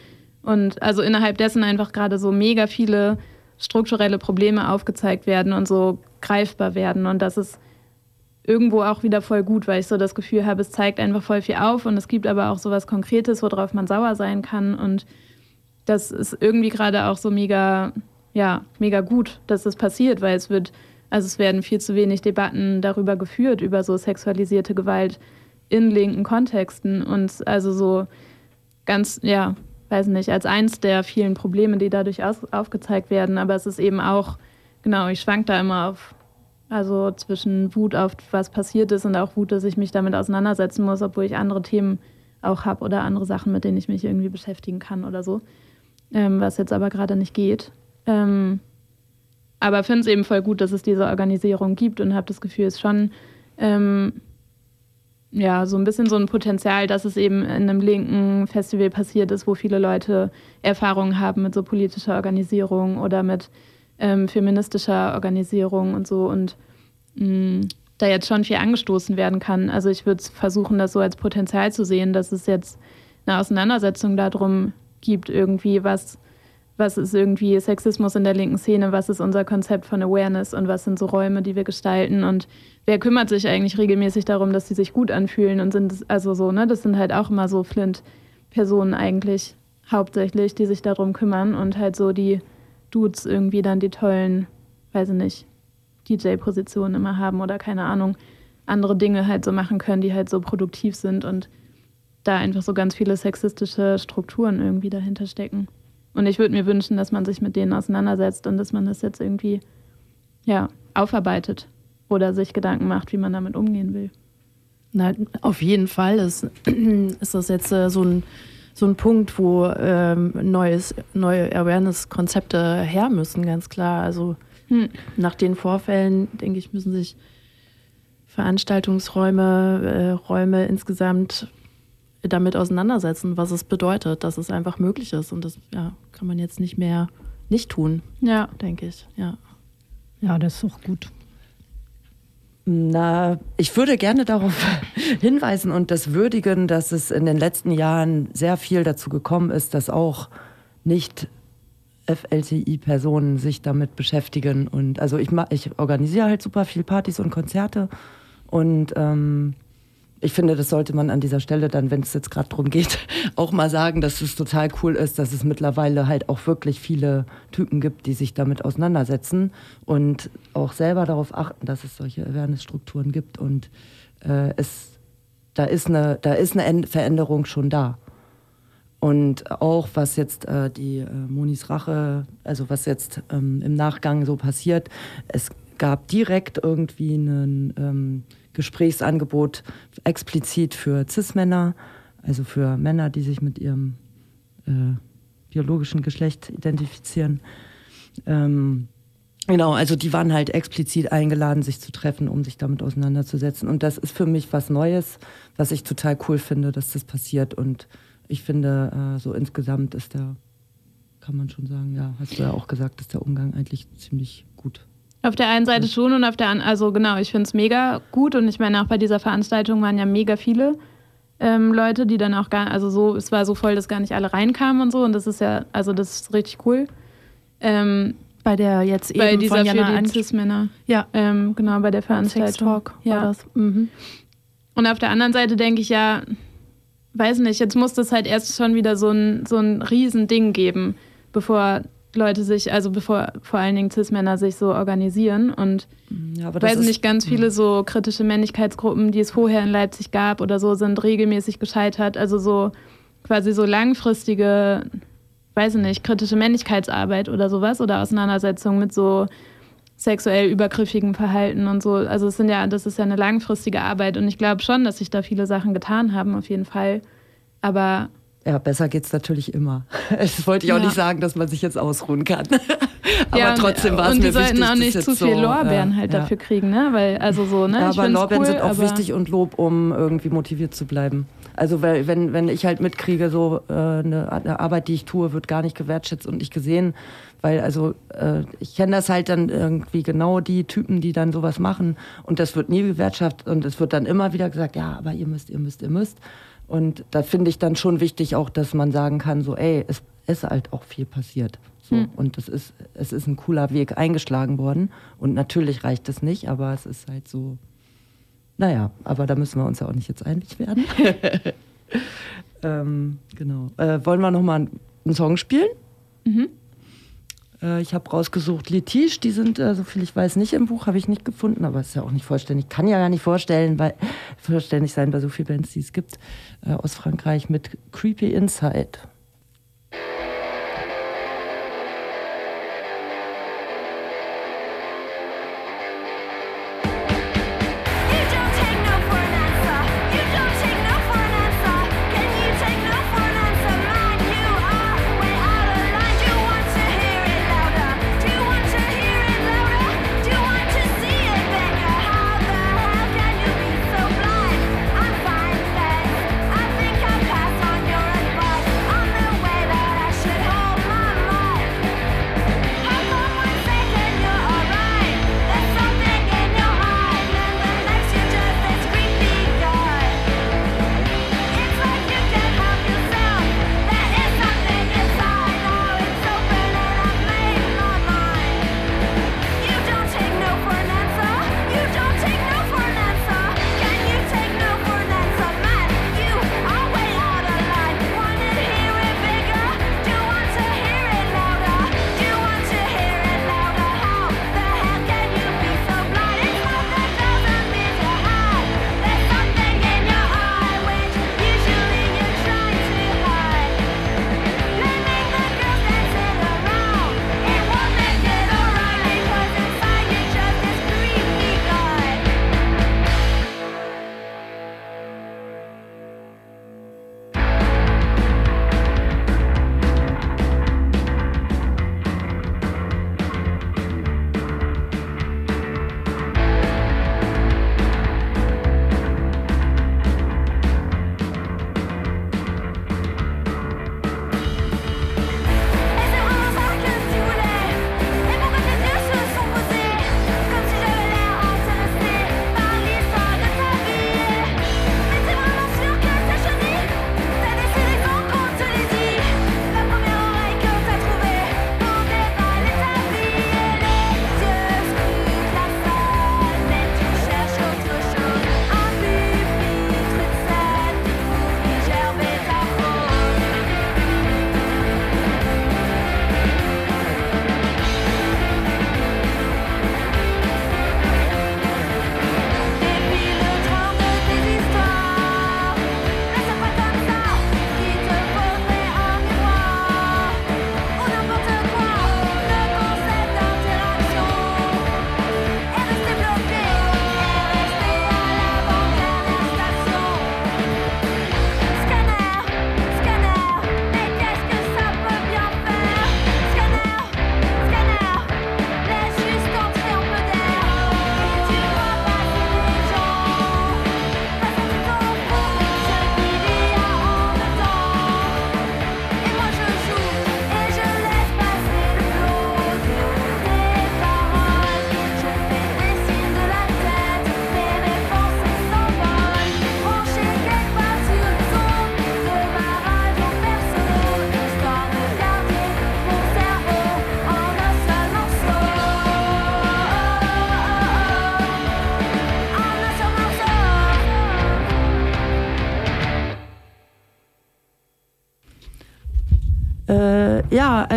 Und also innerhalb dessen einfach gerade so mega viele strukturelle Probleme aufgezeigt werden und so greifbar werden. Und das ist irgendwo auch wieder voll gut, weil ich so das Gefühl habe, es zeigt einfach voll viel auf und es gibt aber auch so was Konkretes, worauf man sauer sein kann. Und das ist irgendwie gerade auch so mega, ja, mega gut, dass das passiert, weil es wird, also es werden viel zu wenig Debatten darüber geführt, über so sexualisierte Gewalt in linken Kontexten. Und also so ganz, ja, weiß nicht, als eins der vielen Probleme, die dadurch aufgezeigt werden, aber es ist eben auch, genau, ich schwank da immer auf, also zwischen Wut auf was passiert ist und auch Wut, dass ich mich damit auseinandersetzen muss, obwohl ich andere Themen auch habe oder andere Sachen, mit denen ich mich irgendwie beschäftigen kann oder so, ähm, was jetzt aber gerade nicht geht. Ähm, aber finde es eben voll gut, dass es diese Organisierung gibt und habe das Gefühl, es ist schon ähm, ja, so ein bisschen so ein Potenzial, dass es eben in einem linken Festival passiert ist, wo viele Leute Erfahrungen haben mit so politischer Organisierung oder mit ähm, feministischer Organisierung und so und mh, da jetzt schon viel angestoßen werden kann. Also ich würde versuchen, das so als Potenzial zu sehen, dass es jetzt eine Auseinandersetzung darum gibt, irgendwie was, was ist irgendwie Sexismus in der linken Szene, was ist unser Konzept von Awareness und was sind so Räume, die wir gestalten und wer kümmert sich eigentlich regelmäßig darum, dass sie sich gut anfühlen und sind also so, ne, das sind halt auch immer so Flint-Personen eigentlich hauptsächlich, die sich darum kümmern und halt so die Dudes irgendwie dann die tollen, weiß ich nicht, DJ-Positionen immer haben oder keine Ahnung, andere Dinge halt so machen können, die halt so produktiv sind und da einfach so ganz viele sexistische Strukturen irgendwie dahinter stecken. Und ich würde mir wünschen, dass man sich mit denen auseinandersetzt und dass man das jetzt irgendwie, ja, aufarbeitet oder sich Gedanken macht, wie man damit umgehen will. Na, auf jeden Fall ist, ist das jetzt äh, so, ein, so ein Punkt, wo ähm, neues, neue Awareness-Konzepte her müssen, ganz klar. Also Hm. nach den Vorfällen, denke ich, müssen sich Veranstaltungsräume, äh, Räume insgesamt damit auseinandersetzen, was es bedeutet, dass es einfach möglich ist. Und das ja, kann man jetzt nicht mehr nicht tun, Ja. denke ich. Ja. Ja, das ist auch gut. Na, ich würde gerne darauf hinweisen und das würdigen, dass es in den letzten Jahren sehr viel dazu gekommen ist, dass auch nicht FLTI-Personen sich damit beschäftigen. Und also ich, ma- ich organisiere halt super viel Partys und Konzerte und ähm, ich finde, das sollte man an dieser Stelle dann, wenn es jetzt gerade darum geht, auch mal sagen, dass es total cool ist, dass es mittlerweile halt auch wirklich viele Typen gibt, die sich damit auseinandersetzen und auch selber darauf achten, dass es solche Awareness-Strukturen gibt und äh, es, da ist eine, da ist eine Veränderung schon da. Und auch was jetzt äh, die äh, Monis Rache, also was jetzt ähm, im Nachgang so passiert, es gab direkt irgendwie ein ähm, Gesprächsangebot explizit für Cis-Männer, also für Männer, die sich mit ihrem äh, biologischen Geschlecht identifizieren. Ähm, Genau, also die waren halt explizit eingeladen, sich zu treffen, um sich damit auseinanderzusetzen. Und das ist für mich was Neues, was ich total cool finde, dass das passiert. Und ich finde, äh, so insgesamt ist da, kann man schon sagen, ja, hast du ja auch gesagt, ist der Umgang eigentlich ziemlich. Auf der einen Seite schon und auf der anderen, also genau, ich finde es mega gut und ich meine auch bei dieser Veranstaltung waren ja mega viele ähm, Leute, die dann auch gar, also so, es war so voll, dass gar nicht alle reinkamen und so und das ist ja, also das ist richtig cool. Ähm, Bei der jetzt eben bei dieser von Jana für die Cis-Männer, ja, ähm, genau, bei der Veranstaltung. Talk ja. war das. Mhm. Und auf der anderen Seite denke ich ja, weiß nicht, jetzt muss das halt erst schon wieder so ein, so ein Riesending geben, bevor Leute sich, also bevor vor allen Dingen Cis-Männer sich so organisieren und Ja, weiß ist- nicht, ganz viele so kritische Männlichkeitsgruppen, die es vorher in Leipzig gab oder so, sind regelmäßig gescheitert. Also so quasi so langfristige, weiß ich nicht, kritische Männlichkeitsarbeit oder sowas oder Auseinandersetzung mit so sexuell übergriffigen Verhalten und so. Also es sind ja, das ist ja eine langfristige Arbeit und ich glaube schon, dass sich da viele Sachen getan haben, auf jeden Fall. Aber Ja, besser geht's natürlich immer. Das wollte ich auch Ja. nicht sagen, dass man sich jetzt ausruhen kann. aber ja, und- trotzdem war es Und mir die sollten wichtig, auch nicht zu viel so, Lorbeeren äh, halt ja. dafür kriegen, ne? Weil, also so, ne? Ja, aber Lorbeeren cool, sind auch wichtig und Lob, um irgendwie motiviert zu bleiben. Also weil, wenn, wenn ich halt mitkriege, so äh, eine, eine Arbeit, die ich tue, wird gar nicht gewertschätzt und nicht gesehen, weil also äh, ich kenne das halt dann irgendwie genau die Typen, die dann sowas machen und das wird nie gewertschätzt und es wird dann immer wieder gesagt, ja, aber ihr müsst, ihr müsst, ihr müsst. Und da finde ich dann schon wichtig auch, dass man sagen kann, so, ey, es ist halt auch viel passiert. So. Hm. Und es ist, es ist ein cooler Weg eingeschlagen worden. Und natürlich reicht es nicht, aber es ist halt so, naja, aber da müssen wir uns ja auch nicht jetzt einig werden. ähm, genau. Äh, wollen wir nochmal einen Song spielen? Äh, ich habe rausgesucht Litige, die sind, äh, soviel ich weiß, nicht im Buch, habe ich nicht gefunden, aber ist ja auch nicht vollständig. Kann ja gar nicht vorstellen, weil, vollständig sein bei so vielen Bands, die es gibt, äh, aus Frankreich mit Creepy Inside.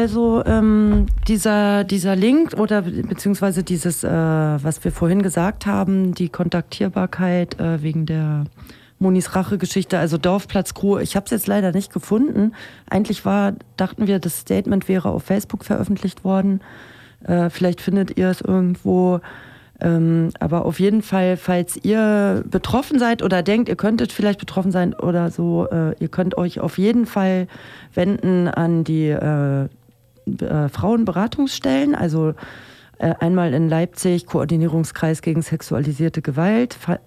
Also ähm, dieser, dieser Link oder be- beziehungsweise dieses, äh, was wir vorhin gesagt haben, die Kontaktierbarkeit äh, wegen der Monis Rache-Geschichte, also Dorfplatz Crew, ich habe es jetzt leider nicht gefunden. Eigentlich war, dachten wir, das Statement wäre auf Facebook veröffentlicht worden. Äh, vielleicht findet ihr es irgendwo. Ähm, aber auf jeden Fall, falls ihr betroffen seid oder denkt, ihr könntet vielleicht betroffen sein oder so, äh, ihr könnt euch auf jeden Fall wenden an die äh, äh, Frauenberatungsstellen, also äh, einmal in Leipzig Koordinierungskreis gegen sexualisierte Gewalt. Äh,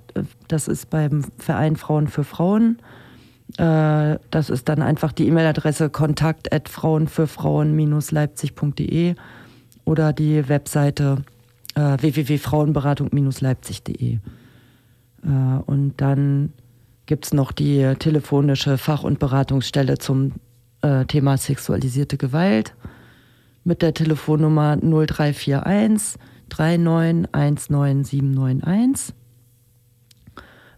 Das ist beim Verein Frauen für Frauen. Das ist dann einfach die E-Mail-Adresse kontakt at frauenfürfrauen-leipzig.de oder die Webseite www.frauenberatung-leipzig.de. Und dann gibt es noch die telefonische Fach- und Beratungsstelle zum Thema sexualisierte Gewalt mit der Telefonnummer 0341 3919791.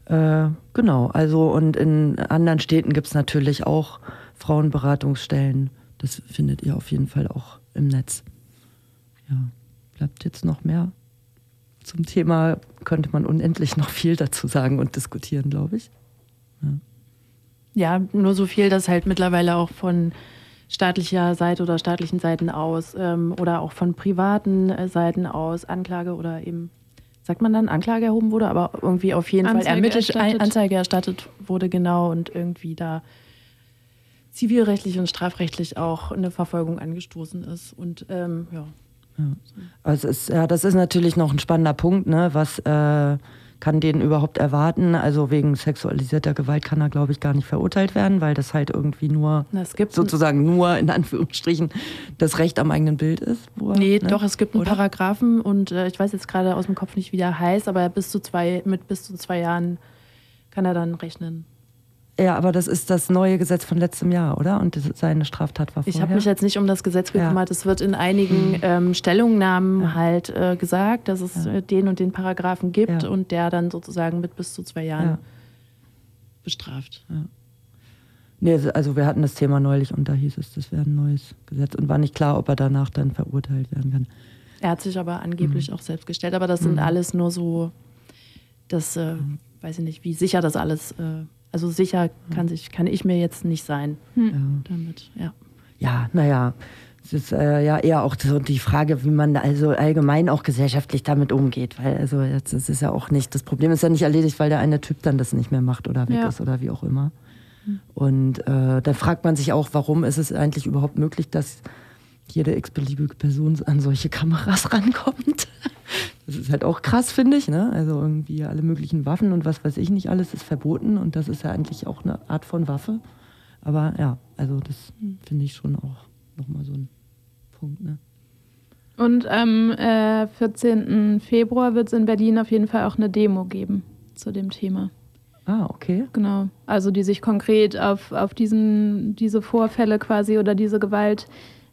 Äh, genau, also und in anderen Städten gibt es natürlich auch Frauenberatungsstellen. Das findet ihr auf jeden Fall auch im Netz. Ja, bleibt jetzt noch mehr zum Thema, könnte man unendlich noch viel dazu sagen und diskutieren, glaube ich. Ja, nur so viel, dass halt mittlerweile auch von staatlicher Seite oder staatlichen Seiten aus ähm, oder auch von privaten äh, Seiten aus Anklage oder eben, sagt man dann, Anklage erhoben wurde, aber irgendwie auf jeden Anzeige Fall ermittelt, erstattet. Anzeige erstattet wurde, genau, und irgendwie da zivilrechtlich und strafrechtlich auch eine Verfolgung angestoßen ist. Und ähm, ja. Also es ist, ja, das ist natürlich noch ein spannender Punkt, ne? Was äh, kann den überhaupt erwarten? Also wegen sexualisierter Gewalt kann er, glaube ich, gar nicht verurteilt werden, weil das halt irgendwie nur sozusagen nur in Anführungsstrichen das Recht am eigenen Bild ist. Wo er, Nee, ne? doch, es gibt einen Oder? Paragraphen und äh, ich weiß jetzt gerade aus dem Kopf nicht, wie der heißt, aber bis zu zwei, mit bis zu zwei Jahren kann er dann rechnen. Ja, aber das ist das neue Gesetz von letztem Jahr, oder? Und das, seine Straftat war Ich vorher. habe mich jetzt nicht um das Gesetz Ja. gekümmert. Es wird in einigen ähm, Stellungnahmen Ja. halt äh, gesagt, dass es Ja. äh, den und den Paragraphen gibt Ja. und der dann sozusagen mit bis zu zwei Jahren Ja. bestraft. Nee, also wir hatten das Thema neulich und da hieß es, das wäre ein neues Gesetz und war nicht klar, ob er danach dann verurteilt werden kann. Er hat sich aber angeblich auch selbst gestellt. Aber das sind Mhm. alles nur so, das äh, weiß ich nicht, wie sicher das alles, äh, also sicher kann, sich, kann ich mir jetzt nicht sein Ja. damit. Ja. Ja, naja, es ist äh, ja eher auch so die Frage, wie man also allgemein auch gesellschaftlich damit umgeht. Weil also jetzt ist es ja auch nicht, das Problem ist ja nicht erledigt, weil der eine Typ dann das nicht mehr macht oder weg Ja. ist oder wie auch immer. Und äh, da fragt man sich auch, warum ist es eigentlich überhaupt möglich, dass jede x-beliebige Person an solche Kameras rankommt. Das ist halt auch krass, finde ich. Ne? Also irgendwie alle möglichen Waffen und was weiß ich nicht alles ist verboten und das ist ja eigentlich auch eine Art von Waffe. Aber ja, also das finde ich schon auch nochmal so ein Punkt. Ne? Und am äh, 14. Februar wird es in Berlin auf jeden Fall auch eine Demo geben zu dem Thema. Ah, okay. Genau. Also die sich konkret auf, auf diesen, diese Vorfälle quasi oder diese Gewalt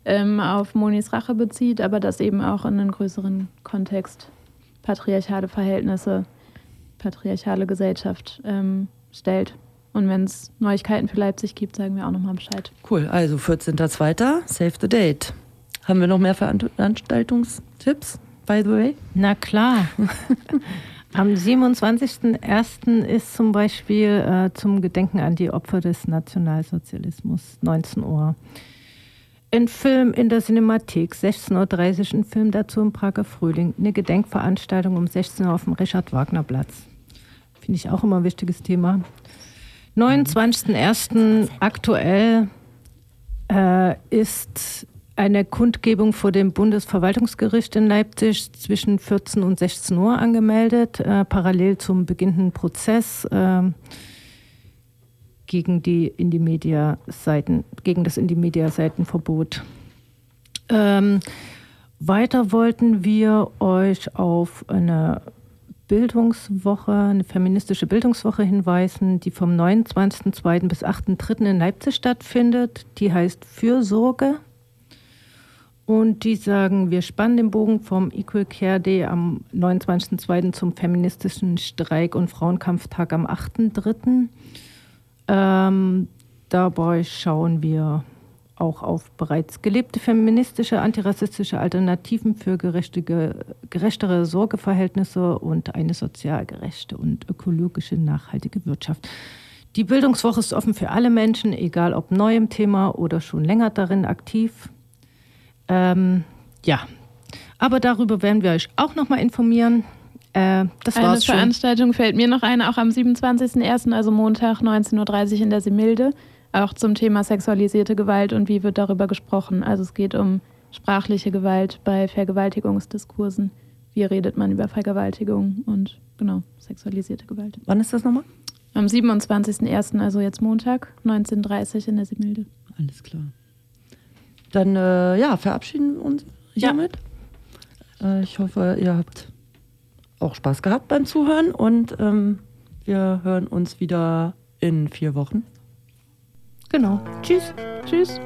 ähm, auf Monis Rache bezieht, aber das eben auch in einen größeren Kontext patriarchale Verhältnisse, patriarchale Gesellschaft ähm, stellt. Und wenn es Neuigkeiten für Leipzig gibt, sagen wir auch nochmal Bescheid. Cool. Also 14.02. Save the date. Haben wir noch mehr Veranstaltungstipps, by the way? Na klar. Am 27.01. ist zum Beispiel äh, zum Gedenken an die Opfer des Nationalsozialismus 19 Uhr. Ein Film in der Cinemathek, 16.30 Uhr, ein Film dazu im Prager Frühling, eine Gedenkveranstaltung um 16 Uhr auf dem Richard-Wagner-Platz. Finde ich auch immer ein wichtiges Thema. 29.01. aktuell äh, ist eine Kundgebung vor dem Bundesverwaltungsgericht in Leipzig zwischen 14 und 16 Uhr angemeldet, äh, parallel zum beginnenden Prozess äh, gegen die Indie-Media-Seiten, gegen das Indie-Media-Seitenverbot. Ähm, weiter wollten wir euch auf eine Bildungswoche, eine feministische Bildungswoche hinweisen, die vom 29.02. bis 8.03. in Leipzig stattfindet. Die heißt Fürsorge. Und die sagen, wir spannen den Bogen vom Equal Care Day am 29.02. zum feministischen Streik- und Frauenkampftag am 8.03. Ähm, dabei schauen wir auch auf bereits gelebte feministische, antirassistische Alternativen für gerechtere Sorgeverhältnisse und eine sozial gerechte und ökologische nachhaltige Wirtschaft. Die Bildungswoche ist offen für alle Menschen, egal ob neu im Thema oder schon länger darin aktiv. Ähm, ja, aber darüber werden wir euch auch nochmal informieren. Äh, das Eine war's schon. Veranstaltung fällt mir noch ein, auch am 27.01., also Montag 19.30 Uhr in der Similde, auch zum Thema sexualisierte Gewalt und wie wird darüber gesprochen. Also es geht um sprachliche Gewalt bei Vergewaltigungsdiskursen. Wie redet man über Vergewaltigung und genau, sexualisierte Gewalt. Wann ist das nochmal? Am 27.01., also jetzt Montag, 19.30 Uhr in der Similde. Alles klar. Dann äh, ja, verabschieden wir uns Ja. hiermit. Äh, ich hoffe, ihr habt auch Spaß gehabt beim Zuhören und ähm, wir hören uns wieder in vier Wochen. Genau. Tschüss. Tschüss.